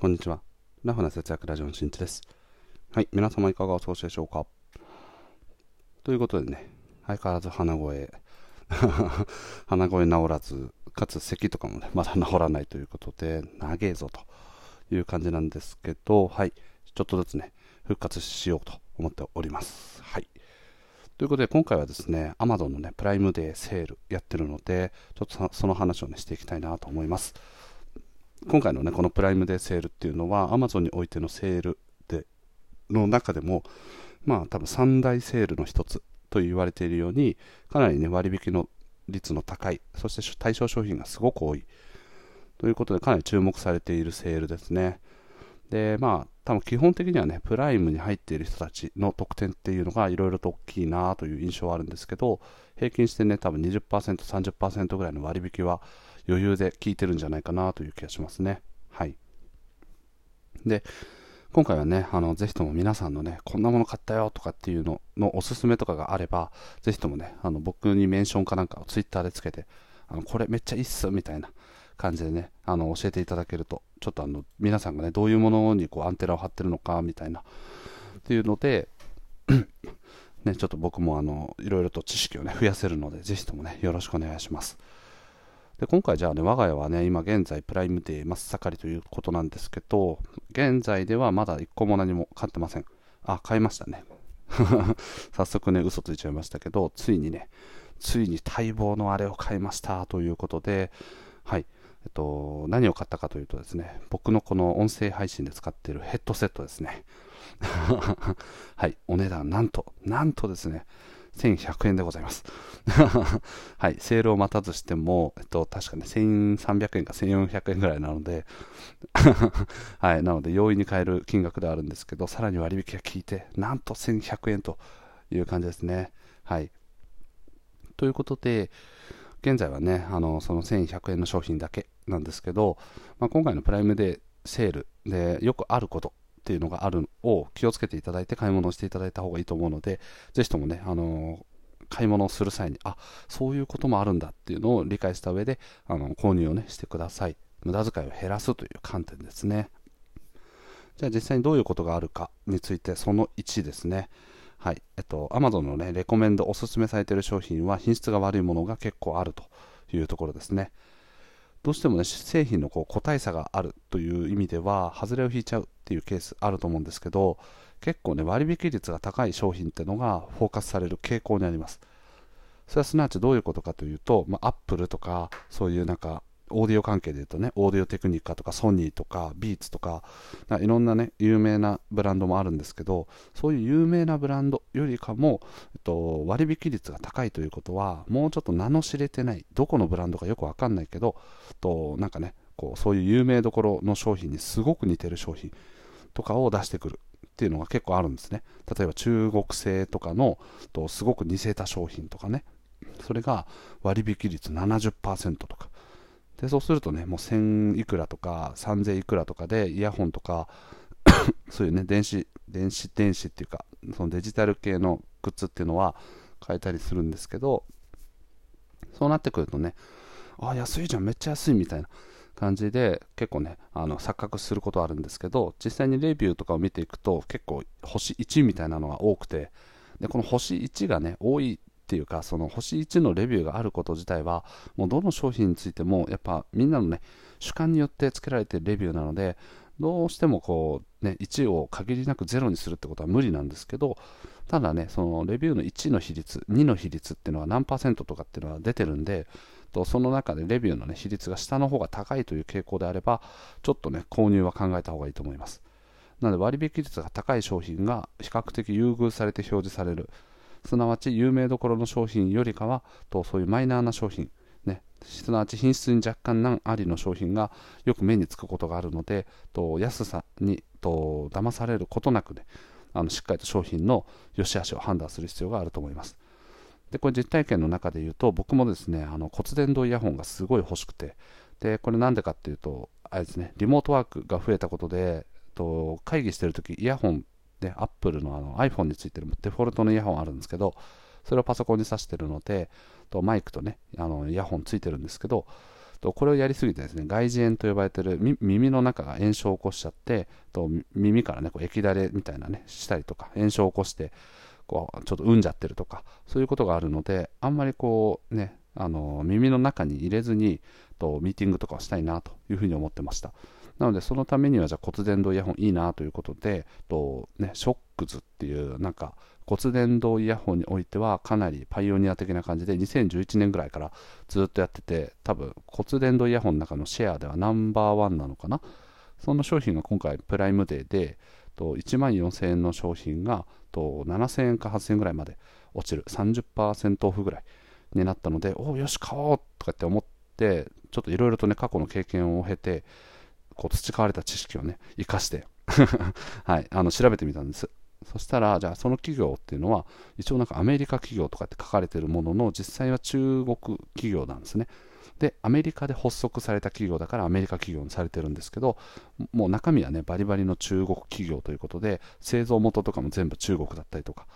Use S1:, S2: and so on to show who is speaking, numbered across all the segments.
S1: こんにちは。ラフな節約ラジオのしんちです。はい、皆様いかがお過ごしでしょうかということでね、相変わらず鼻声、鼻声治らず、かつ咳とかもね、まだ治らないということで、長えぞという感じなんですけど、はい、ちょっとずつね、復活しようと思っております。はい。ということで、今回はですね、Amazon のね、プライムデーセールやってるので、ちょっとその話をね、していきたいなと思います。今回のね、このプライムデーセールっていうのは、Amazon においてのセールでの中でも、まあ多分三大セールの一つと言われているように、かなりね、割引の率の高い、そして対象商品がすごく多い。ということで、かなり注目されているセールですね。で、まあ、多分基本的にはね、プライムに入っている人たちの特典っていうのがいろいろと大きいなという印象はあるんですけど、平均してね、多分20%、30%ぐらいの割引は余裕で効いてるんじゃないかなという気がしますね。はい。で、今回はね、あの、ぜひとも皆さんのね、こんなもの買ったよとかっていうののおすすめとかがあれば、ぜひともね、あの、僕にメンションかなんかをツイッターでつけて、あの、これめっちゃいいっす、みたいな感じでね、あの、教えていただけると、ちょっとあの、皆さんがね、どういうものにこう、アンテナを張ってるのか、みたいな、っていうので、ね、ちょっと僕もあの、いろいろと知識をね、増やせるので、ぜひともね、よろしくお願いします。で今回じゃあね、我が家はね、今現在プライムデー真っ盛りということなんですけど、現在ではまだ1個も何も買ってません。あ、買いましたね。早速ね、嘘ついちゃいましたけど、ついにね、ついに待望のあれを買いましたということで、はい。えっと、何を買ったかというとですね、僕のこの音声配信で使っているヘッドセットですね。はい、お値段なんと、なんとですね、1100円でございます。はい、セールを待たずしても、えっと、確かね、1300円か1400円ぐらいなので、はい、なので容易に買える金額ではあるんですけど、さらに割引が効いて、なんと1100円という感じですね。はい。ということで、現在はね、あの、その1100円の商品だけなんですけど、まあ、今回のプライムデーセールでよくあることっていうのがあるのを気をつけていただいて買い物をしていただいた方がいいと思うので、ぜひともね、あの買い物をする際に、あ、そういうこともあるんだっていうのを理解した上で、あの、購入をね、してください。無駄遣いを減らすという観点ですね。じゃあ実際にどういうことがあるかについて、その1ですね。はい。えっと、Amazon のね、レコメンドおすすめされている商品は品質が悪いものが結構あるというところですね。どうしてもね、製品のこう個体差があるという意味では、外れを引いちゃうっていうケースあると思うんですけど、結構ね、割引率が高い商品っていうのがフォーカスされる傾向にあります。それはすなわちどういうことかというと、まあ、アップルとか、そういうなんか、オーディオ関係で言うとね、オーディオテクニカとかソニーとかビーツとか、かいろんなね、有名なブランドもあるんですけど、そういう有名なブランドよりかも、えっと、割引率が高いということは、もうちょっと名の知れてない、どこのブランドかよくわかんないけど、となんかね、こうそういう有名どころの商品にすごく似てる商品とかを出してくるっていうのが結構あるんですね。例えば中国製とかのとすごく似せた商品とかね。それが割引率70%とか。で、そうするとね、もう1000いくらとか3000いくらとかでイヤホンとか そういうね、電子、電子、電子っていうか、そのデジタル系のグッズっていうのは買えたりするんですけど、そうなってくるとね、あ、安いじゃん、めっちゃ安いみたいな感じで結構ね、あの錯覚することあるんですけど、実際にレビューとかを見ていくと結構星1みたいなのが多くて、でこの星1がね、多いっていうか、その星1のレビューがあること自体は、もうどの商品についても、やっぱみんなのね、主観によってつけられているレビューなので、どうしてもこう、ね、1を限りなく0にするってことは無理なんですけど、ただね、そのレビューの1の比率、2の比率っていうのは何パーセントとかっていうのは出てるんで、とその中でレビューの、ね、比率が下の方が高いという傾向であれば、ちょっとね、購入は考えた方がいいと思います。なので割引率が高い商品が比較的優遇されて表示される。すなわち有名どころの商品よりかは、とそういうマイナーな商品、ね、すなわち品質に若干難ありの商品がよく目につくことがあるので、と安さにと騙されることなくね、あのしっかりと商品の良し悪しを判断する必要があると思います。で、これ実体験の中で言うと、僕もですね、あの骨伝導イヤホンがすごい欲しくて、で、これなんでかっていうと、あれですね、リモートワークが増えたことで、と会議してるとき、イヤホンで、アップルのあの iPhone についてるデフォルトのイヤホンあるんですけど、それをパソコンに挿してるので、とマイクとね、あのイヤホンついてるんですけど、とこれをやりすぎてですね外耳炎と呼ばれてる耳の中が炎症を起こしちゃってと耳からねこう液だれみたいなねしたりとか炎症を起こしてこうちょっと産んじゃってるとかそういうことがあるのであんまりこうねあの耳の中に入れずにとミーティングとかをしたいなというふうに思ってました。なのでそのためにはじゃあ骨伝導イヤホンいいなということでと、ね、ショックズっていうなんか骨伝導イヤホンにおいてはかなりパイオニア的な感じで2011年ぐらいからずっとやってて多分骨伝導イヤホンの中のシェアではナンバーワンなのかな？その商品が今回プライムデーでと1万4000円の商品がと7000円か8000円ぐらいまで落ちる。30%オフぐらいになったのでおおよし買おうとかって思ってちょっといろいろとね過去の経験を経てこう培われた知識をね生かして はいあの調べてみたんですそしたら、じゃあその企業っていうのは、一応なんかアメリカ企業とかって書かれてるものの、実際は中国企業なんですね。で、アメリカで発足された企業だからアメリカ企業にされてるんですけど、もう中身はね、バリバリの中国企業ということで、製造元とかも全部中国だったりとか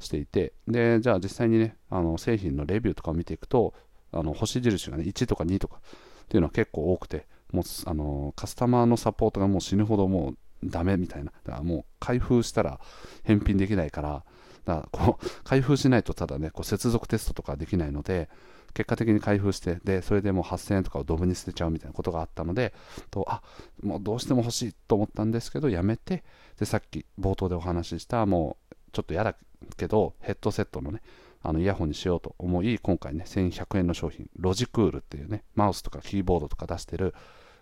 S1: していて、で、じゃあ実際にね、あの製品のレビューとかを見ていくと、あの星印がね、1とか2とかっていうのは結構多くて、もうあのカスタマーのサポートがもう死ぬほどもうダメみたいな。だからもう開封したら返品できないから、だからこう 開封しないとただね、こう接続テストとかできないので、結果的に開封して、で、それでもう8000円とかをドブに捨てちゃうみたいなことがあったので、とあもうどうしても欲しいと思ったんですけど、やめて、で、さっき冒頭でお話しした、もうちょっと嫌だけど、ヘッドセットのね、あのイヤホンにしようと思い、今回ね、1100円の商品、ロジクールっていうね、マウスとかキーボードとか出してる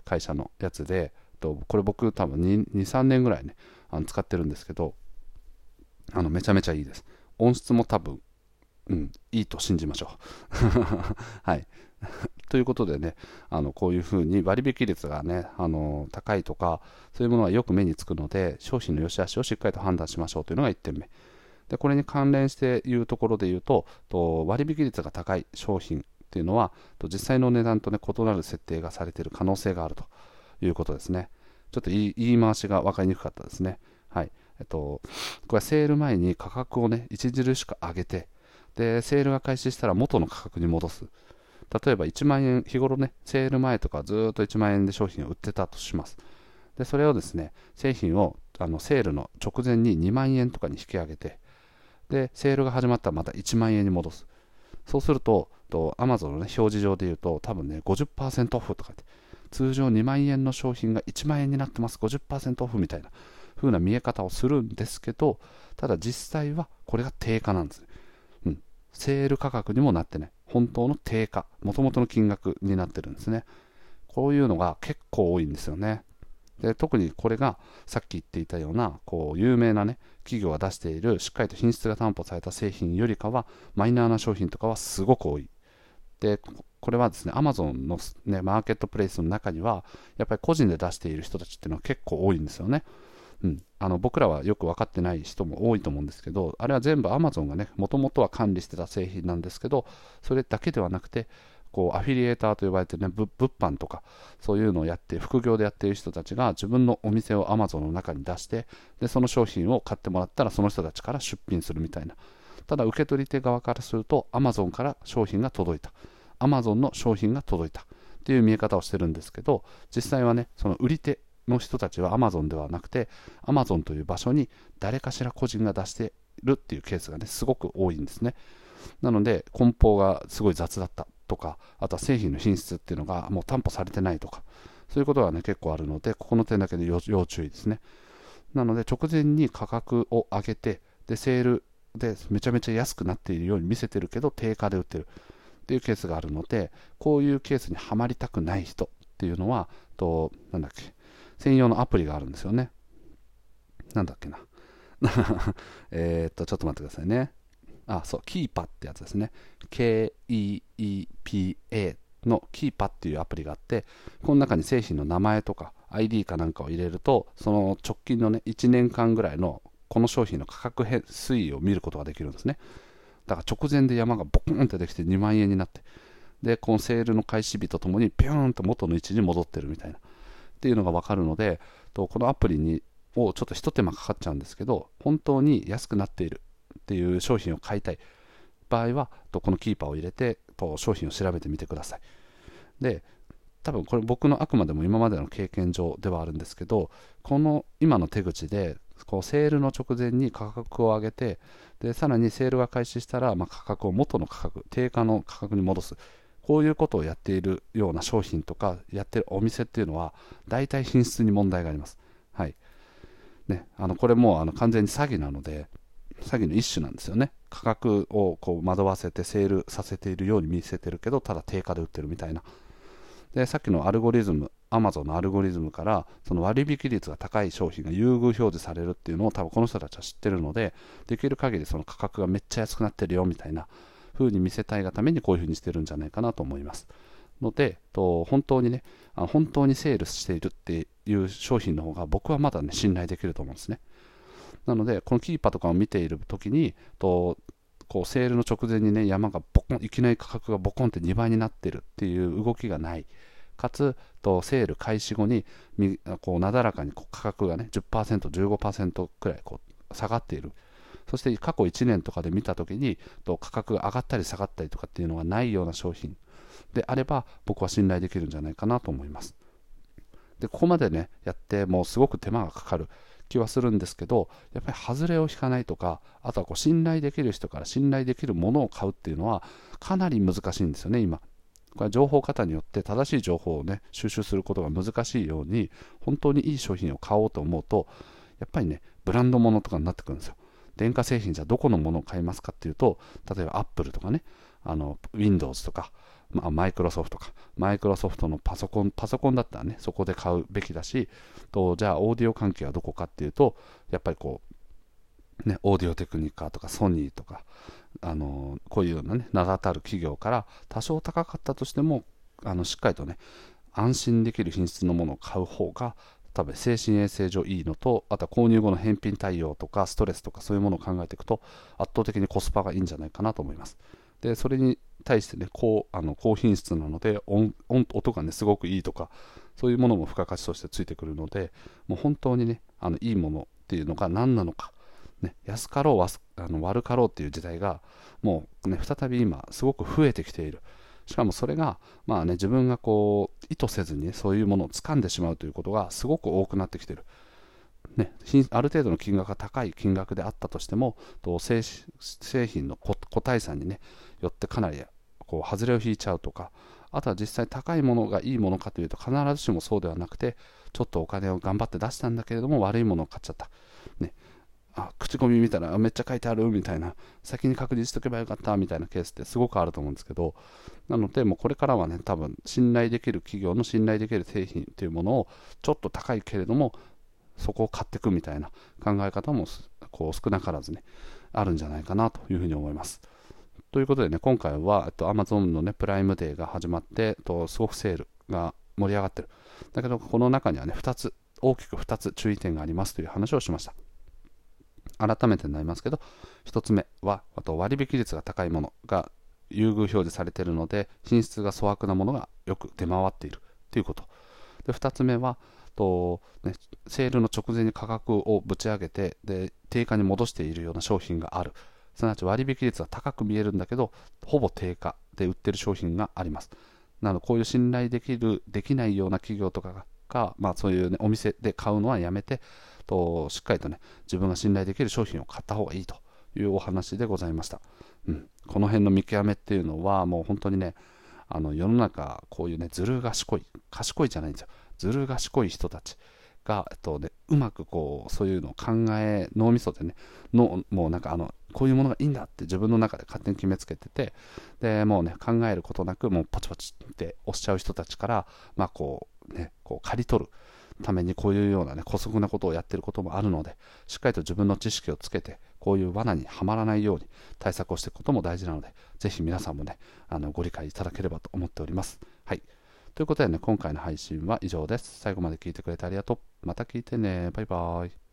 S1: 会社のやつで、とこれ僕多分23年ぐらいねあの使ってるんですけどあのめちゃめちゃいいです。音質も多分うんいいと信じましょう。はい。ということでねあのこういうふうに割引率がねあの高いとかそういうものはよく目につくので商品の良し悪しをしっかりと判断しましょうというのが1点目。でこれに関連して言うところで言うとと割引率が高い商品っていうのは実際の値段と、ね、異なる設定がされている可能性があるということですね。ちょっと言い回しが分かりにくかったですね。はい。えっと、これセール前に価格をね、著しく上げて、で、セールが開始したら元の価格に戻す。例えば1万円、日頃ね、セール前とかずっと1万円で商品を売ってたとします。で、それをですね、製品をあのセールの直前に2万円とかに引き上げて、で、セールが始まったらまた1万円に戻す。そうすると、と Amazon の、ね、表示上で言うと、多分ね、50%オフとかって、通常2万円の商品が1万円になってます、50%オフみたいな風な見え方をするんですけど、ただ実際はこれが定価なんです。うん。セール価格にもなってない。本当の定価、もともとの金額になってるんですね。こういうのが結構多いんですよね。で特にこれがさっき言っていたようなこう有名な、ね、企業が出しているしっかりと品質が担保された製品よりかはマイナーな商品とかはすごく多い。でこれはですね、アマゾンの、ね、マーケットプレイスの中には、やっぱり個人で出している人たちっていうのは結構多いんですよね。うん、あの僕らはよく分かってない人も多いと思うんですけど、あれは全部アマゾンがね、もともとは管理してた製品なんですけど、それだけではなくて、こうアフィリエーターと呼ばれてね、物販とか、そういうのをやって、副業でやっている人たちが自分のお店をアマゾンの中に出して、でその商品を買ってもらったら、その人たちから出品するみたいな。ただ、受け取り手側からすると、アマゾンから商品が届いた。アマゾンの商品が届いたっていう見え方をしてるんですけど実際はねその売り手の人たちはアマゾンではなくてアマゾンという場所に誰かしら個人が出しているっていうケースがねすごく多いんですねなので梱包がすごい雑だったとかあとは製品の品質っていうのがもう担保されてないとかそういうことがね結構あるのでここの点だけで要注意ですねなので直前に価格を上げてでセールでめちゃめちゃ安くなっているように見せてるけど定価で売ってるっていうケースがあるので、こういうケースにはまりたくない人っていうのは、と、なんだっけ、専用のアプリがあるんですよね。なんだっけな。えっと、ちょっと待ってくださいね。あ、そう、キーパってやつですね。K-E-E-P-A のキーパっていうアプリがあって、この中に製品の名前とか ID かなんかを入れると、その直近のね、1年間ぐらいのこの商品の価格変推移を見ることができるんですね。だから直前で山がボコンってできて2万円になって、で、このセールの開始日とともにピューンと元の位置に戻ってるみたいな、っていうのが分かるので、とこのアプリにをちょっとひと手間かかっちゃうんですけど、本当に安くなっているっていう商品を買いたい場合は、このキーパーを入れて商品を調べてみてください。で、多分これ僕のあくまでも今までの経験上ではあるんですけどこの今の手口でこうセールの直前に価格を上げてでさらにセールが開始したら、まあ、価格を元の価格定価の価格に戻すこういうことをやっているような商品とかやってるお店っていうのは大体品質に問題があります。はいね、あのこれもあの完全に詐欺なので詐欺の一種なんですよね。価格をこう惑わせてセールさせているように見せてるけどただ定価で売ってるみたいな。でさっきのアルゴリズムアマゾンのアルゴリズムからその割引率が高い商品が優遇表示されるっていうのを多分この人たちは知ってるのでできる限りその価格がめっちゃ安くなってるよみたいな風に見せたいがためにこういう風にしてるんじゃないかなと思います。のでと本当にね本当にセールしているっていう商品の方が僕はまだね信頼できると思うんですね。なのでこのキーパーとかを見ている時にとこうセールの直前にね山がボコンいきなり価格がボコンって2倍になっているっていう動きがない。かつとセール開始後にこうなだらかに価格がね 10%15% くらいこう下がっている。そして過去1年とかで見たときにと価格が上がったり下がったりとかっていうのがないような商品。であれば僕は信頼できるんじゃないかなと思います。でここまでねやってもうすごく手間がかかる。気はするんですけどやっぱり外れを引かないとかあとはこう信頼できる人から信頼できるものを買うっていうのはかなり難しいんですよね今。これは情報型によって正しい情報をね収集することが難しいように本当にいい商品を買おうと思うとやっぱりねブランド物とかになってくるんですよ。電化製品じゃどこのものを買いますかっていうと例えばアップルとかねあの Windows とかまあ、マイクロソフトか、マイクロソフトのパソコン、パソコンだったらね、そこで買うべきだし、とじゃあ、オーディオ関係はどこかっていうと、やっぱりこう、ね、オーディオテクニカとかソニーとか、あのこういうようなね、名だたる企業から多少高かったとしても、あのしっかりとね、安心できる品質のものを買う方が、多分精神衛生上いいのと、あとは購入後の返品対応とか、ストレスとかそういうものを考えていくと、圧倒的にコスパがいいんじゃないかなと思います。で、それに対してね、高あの高品質なので音、音がね、すごくいいとか、そういうものも付加価値としてついてくるので、もう本当にね、あのいいものっていうのが何なのか、ね、安かろうあの悪かろうっていう時代がもう、ね、再び今すごく増えてきている。しかもそれが、まあね、自分がこう意図せずに、ね、そういうものを掴んでしまうということがすごく多くなってきている、ね、ある程度の金額が高い金額であったとしてもと製品の個体差に、ね、よってかなりこう外れを引いちゃうとかあとは実際高いものがいいものかというと必ずしもそうではなくてちょっとお金を頑張って出したんだけれども悪いものを買っちゃった、ね、あ口コミ見たらめっちゃ書いてあるみたいな。先に確認しとけばよかったみたいなケースってすごくあると思うんですけどなのでもうこれからはね多分信頼できる企業の信頼できる製品というものをちょっと高いけれどもそこを買っていくみたいな考え方もこう少なからずねあるんじゃないかなというふうに思います。ということでね、今回は、えっと、Amazon のね、プライムデーが始まって、とすごくセールが盛り上がってる。だけど、この中にはね、2つ、大きく2つ注意点がありますという話をしました。改めてになりますけど、1つ目は、あと割引率が高いものが優遇表示されているので、品質が粗悪なものがよく出回っているということ。で2つ目は、とね、セールの直前に価格をぶち上げてで定価に戻しているような商品がある。すなわち割引率は高く見えるんだけど、ほぼ定価で売ってる商品があります。なので、こういう信頼できる、できないような企業とかが、まあ、そういう、ね、お店で買うのはやめてと、しっかりとね、自分が信頼できる商品を買った方がいいというお話でございました。うん、この辺の見極めっていうのは、もう本当にね、あの世の中、こういうね、ずる賢い、賢いじゃないんですよ。ずる賢い人たちが、えっとね、うまくこう、そういうのを考え、脳みそでね、のもうなんかあの、こういうものがいいんだって自分の中で勝手に決めつけてて、で、もうね、考えることなく、もうポチポチって押しちゃう人たちから、まあこう、ね、こう、刈り取るためにこういうようなね、姑息なことをやってることもあるので、しっかりと自分の知識をつけて、こういう罠にはまらないように対策をしていくことも大事なので、ぜひ皆さんもね、あのご理解いただければと思っております。ということでね、今回の配信は以上です。最後まで聞いてくれてありがとう。また聞いてね。バイバーイ。